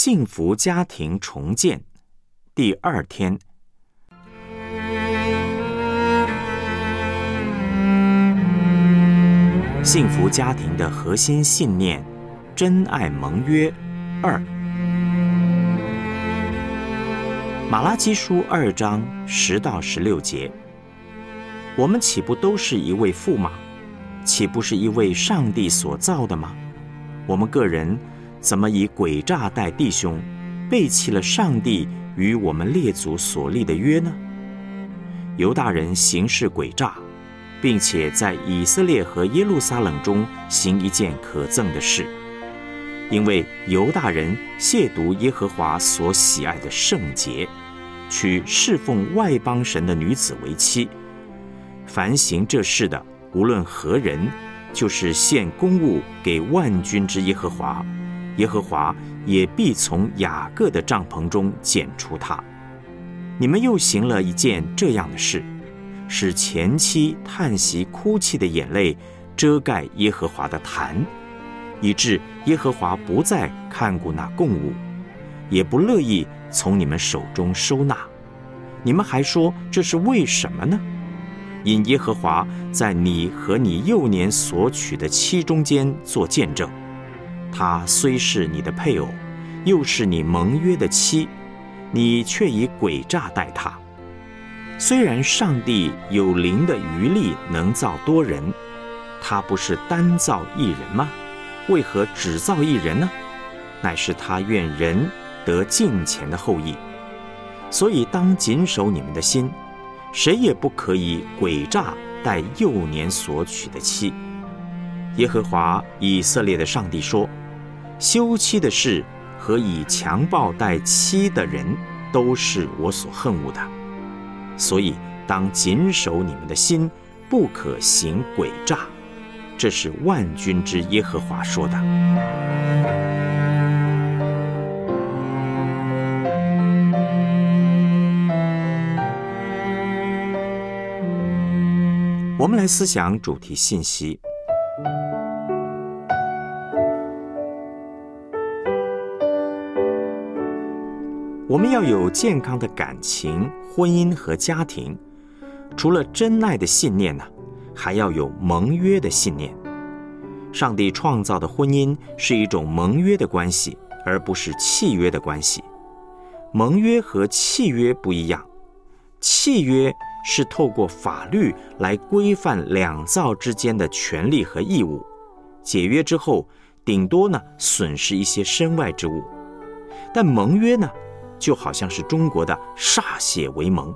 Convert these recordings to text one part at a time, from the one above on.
幸福家庭重建第二天。幸福家庭的核心信念：真爱盟约二。马拉基书二章十到十六节，我们岂不都是一位驸马？岂不是一位上帝所造的吗？我们个人怎么以诡诈待弟兄，背弃了上帝与我们列祖所立的约呢？犹大人行事诡诈。并且在以色列和耶路撒冷中行一件可憎的事，因为犹大人亵渎耶和华所喜爱的圣洁，娶侍奉外邦神的女子为妻。凡行这事的，无论何人，就是献公物给万军之耶和华，耶和华也必从雅各的帐篷中剪除他。你们又行了一件这样的事。使前妻叹息哭泣的眼泪遮盖耶和华的坛，以致耶和华不再看顾那供物，也不乐意从你们手中收纳。你们还说这是为什么呢？因耶和华在你和你幼年所娶的妻中间做见证，她虽是你的配偶，又是你盟约的妻，你却以诡诈待她。虽然上帝有灵的余力能造多人，他不是单造一人吗？为何只造一人呢？乃是他愿人得敬虔的后裔。所以当谨守你们的心，谁也不可以诡诈待幼年所娶的妻。耶和华以色列的上帝说：休妻的事和以强暴待妻的人，都是我所恨恶的。所以，当谨守你们的心，不可行诡诈。这是万军之耶和华说的。我们来思想主题信息。我们要有健康的感情、婚姻和家庭。除了真爱的信念呢，还要有盟约的信念。上帝创造的婚姻是一种盟约的关系，而不是契约的关系。盟约和契约不一样，契约是透过法律来规范两造之间的权利和义务，解约之后，顶多呢损失一些身外之物。但盟约呢？就好像是中国的歃血为盟，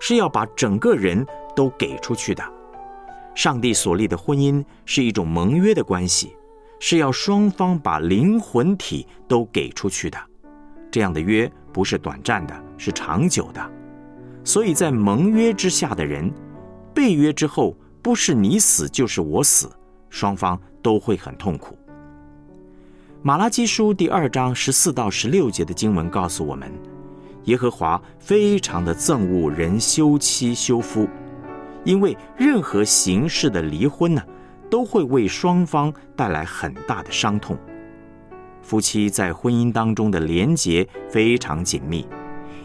是要把整个人都给出去的。上帝所立的婚姻是一种盟约的关系，是要双方把灵魂体都给出去的。这样的约不是短暂的，是长久的。所以在盟约之下的人，被约之后，不是你死就是我死，双方都会很痛苦。马拉基书第二章十四到十六节的经文告诉我们，耶和华非常的憎恶人休妻休夫，因为任何形式的离婚呢，都会为双方带来很大的伤痛。夫妻在婚姻当中的连结非常紧密，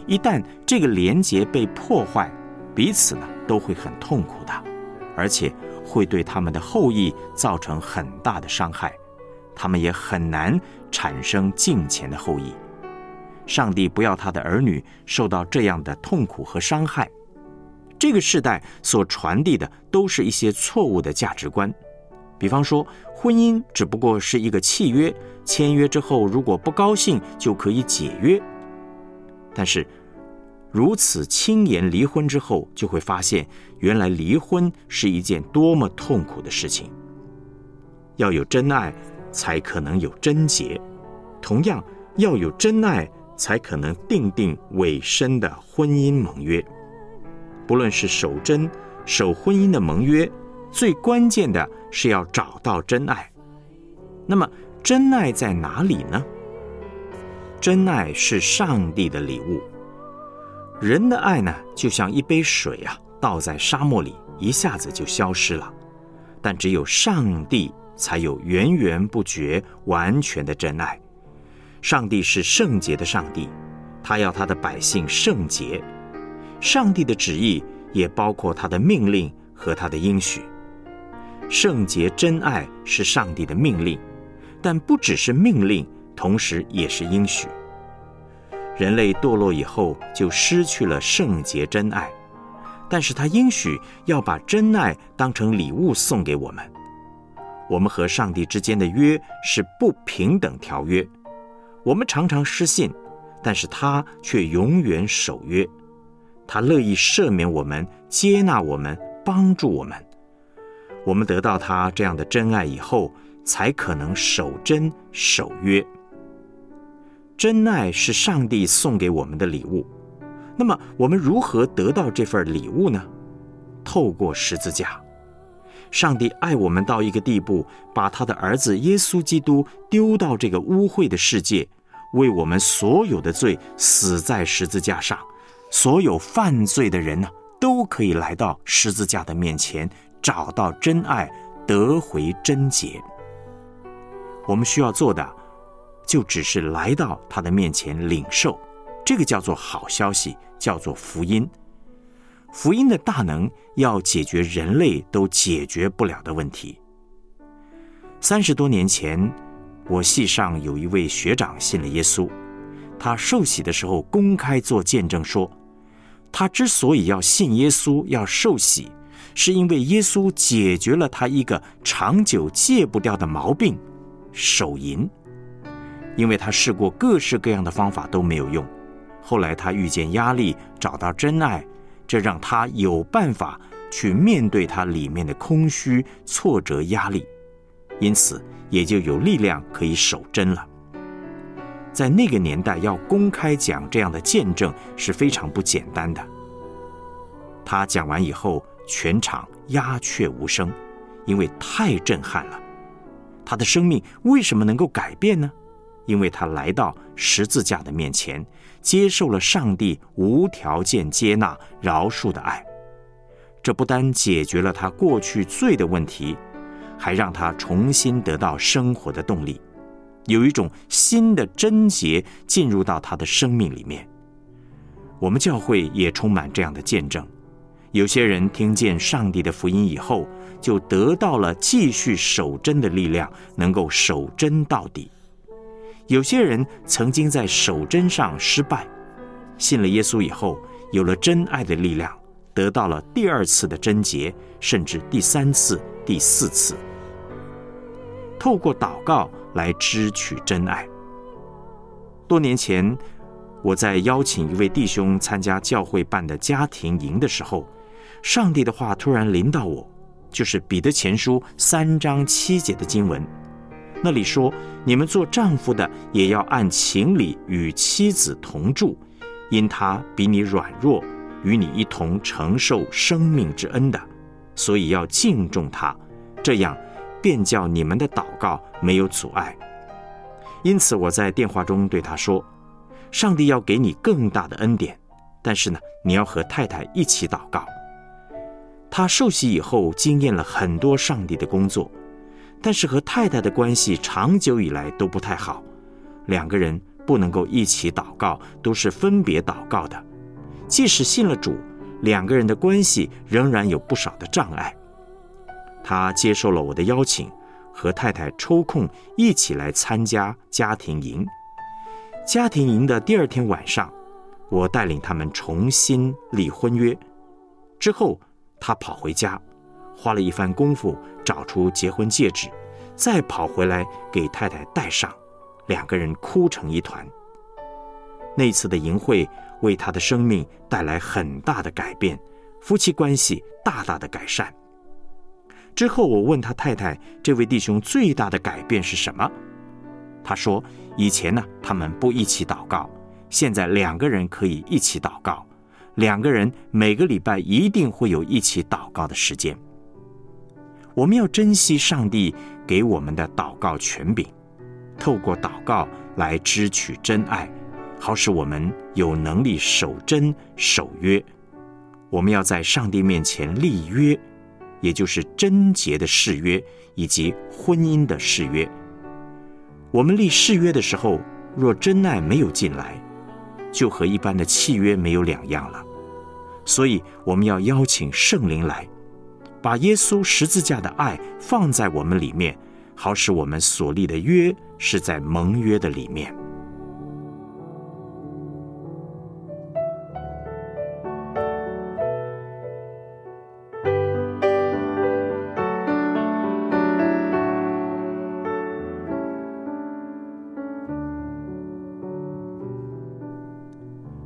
一旦这个连结被破坏，彼此呢都会很痛苦的，而且会对他们的后裔造成很大的伤害。他们也很难产生敬虔的后裔。上帝不要他的儿女受到这样的痛苦和伤害。这个时代所传递的都是一些错误的价值观，比方说，婚姻只不过是一个契约，签约之后如果不高兴就可以解约。但是，如此轻言离婚之后，就会发现原来离婚是一件多么痛苦的事情。要有真爱。才可能有贞洁，同样要有真爱，才可能定定委身的婚姻盟约。不论是守贞、守婚姻的盟约，最关键的是要找到真爱。那么，真爱在哪里呢？真爱是上帝的礼物。人的爱呢，就像一杯水啊，倒在沙漠里，一下子就消失了。但只有上帝。才有源源不绝、完全的真爱。上帝是圣洁的上帝，他要他的百姓圣洁。上帝的旨意也包括他的命令和他的应许。圣洁真爱是上帝的命令，但不只是命令，同时也是应许。人类堕落以后，就失去了圣洁真爱，但是他应许要把真爱当成礼物送给我们。我们和上帝之间的约是不平等条约，我们常常失信，但是他却永远守约。他乐意赦免我们，接纳我们，帮助我们。我们得到他这样的真爱以后，才可能守真守约。真爱是上帝送给我们的礼物。那么，我们如何得到这份礼物呢？透过十字架。上帝爱我们到一个地步，把他的儿子耶稣基督丢到这个污秽的世界，为我们所有的罪死在十字架上。所有犯罪的人呢，都可以来到十字架的面前，找到真爱，得回贞洁。我们需要做的，就只是来到他的面前领受，这个叫做好消息，叫做福音。福音的大能要解决人类都解决不了的问题。三十多年前，我系上有一位学长信了耶稣，他受洗的时候公开做见证说，他之所以要信耶稣、要受洗，是因为耶稣解决了他一个长久戒不掉的毛病——手淫。因为他试过各式各样的方法都没有用，后来他遇见压力，找到真爱。这让他有办法去面对他里面的空虚、挫折、压力，因此也就有力量可以守贞了。在那个年代，要公开讲这样的见证是非常不简单的。他讲完以后，全场鸦雀无声，因为太震撼了。他的生命为什么能够改变呢？因为他来到十字架的面前。接受了上帝无条件接纳、饶恕的爱，这不单解决了他过去罪的问题，还让他重新得到生活的动力，有一种新的贞洁进入到他的生命里面。我们教会也充满这样的见证，有些人听见上帝的福音以后，就得到了继续守贞的力量，能够守贞到底。有些人曾经在守贞上失败，信了耶稣以后，有了真爱的力量，得到了第二次的贞洁，甚至第三次、第四次。透过祷告来支取真爱。多年前，我在邀请一位弟兄参加教会办的家庭营的时候，上帝的话突然临到我，就是彼得前书三章七节的经文。那里说：“你们做丈夫的也要按情理与妻子同住，因他比你软弱，与你一同承受生命之恩的，所以要敬重他，这样便叫你们的祷告没有阻碍。”因此，我在电话中对他说：“上帝要给你更大的恩典，但是呢，你要和太太一起祷告。”他受洗以后，经验了很多上帝的工作。但是和太太的关系长久以来都不太好，两个人不能够一起祷告，都是分别祷告的。即使信了主，两个人的关系仍然有不少的障碍。他接受了我的邀请，和太太抽空一起来参加家庭营。家庭营的第二天晚上，我带领他们重新立婚约。之后，他跑回家。花了一番功夫找出结婚戒指，再跑回来给太太戴上，两个人哭成一团。那次的淫会为他的生命带来很大的改变，夫妻关系大大的改善。之后我问他太太，这位弟兄最大的改变是什么？他说：以前呢，他们不一起祷告，现在两个人可以一起祷告，两个人每个礼拜一定会有一起祷告的时间。我们要珍惜上帝给我们的祷告权柄，透过祷告来支取真爱，好使我们有能力守真守约。我们要在上帝面前立约，也就是贞洁的誓约以及婚姻的誓约。我们立誓约的时候，若真爱没有进来，就和一般的契约没有两样了。所以，我们要邀请圣灵来，把耶稣十字架的爱放在我们里面，好使我们所立的约是在盟约的里面。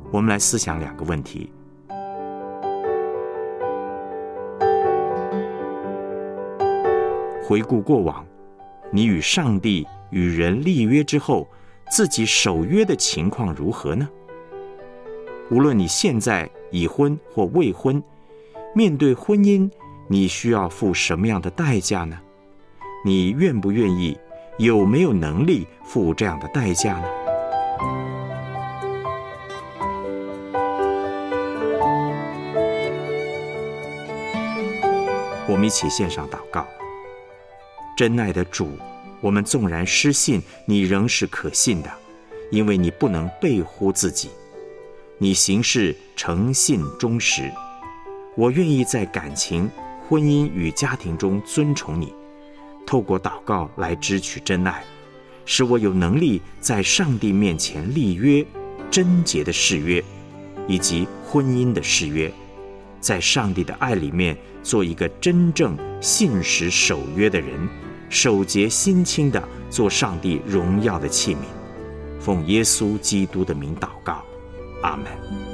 我们来思想两个问题。回顾过往，你与上帝与人立约之后，自己守约的情况如何呢？无论你现在已婚或未婚，面对婚姻，你需要付什么样的代价呢？你愿不愿意？有没有能力付这样的代价呢？我们一起献上祷告。真爱的主，我们纵然失信，你仍是可信的，因为你不能背乎自己，你行事诚信忠实。我愿意在感情、婚姻与家庭中尊崇你，透过祷告来支取真爱，使我有能力在上帝面前立约、贞洁的誓约，以及婚姻的誓约，在上帝的爱里面做一个真正信实守约的人。守节心清的做上帝荣耀的器皿，奉耶稣基督的名祷告，阿门。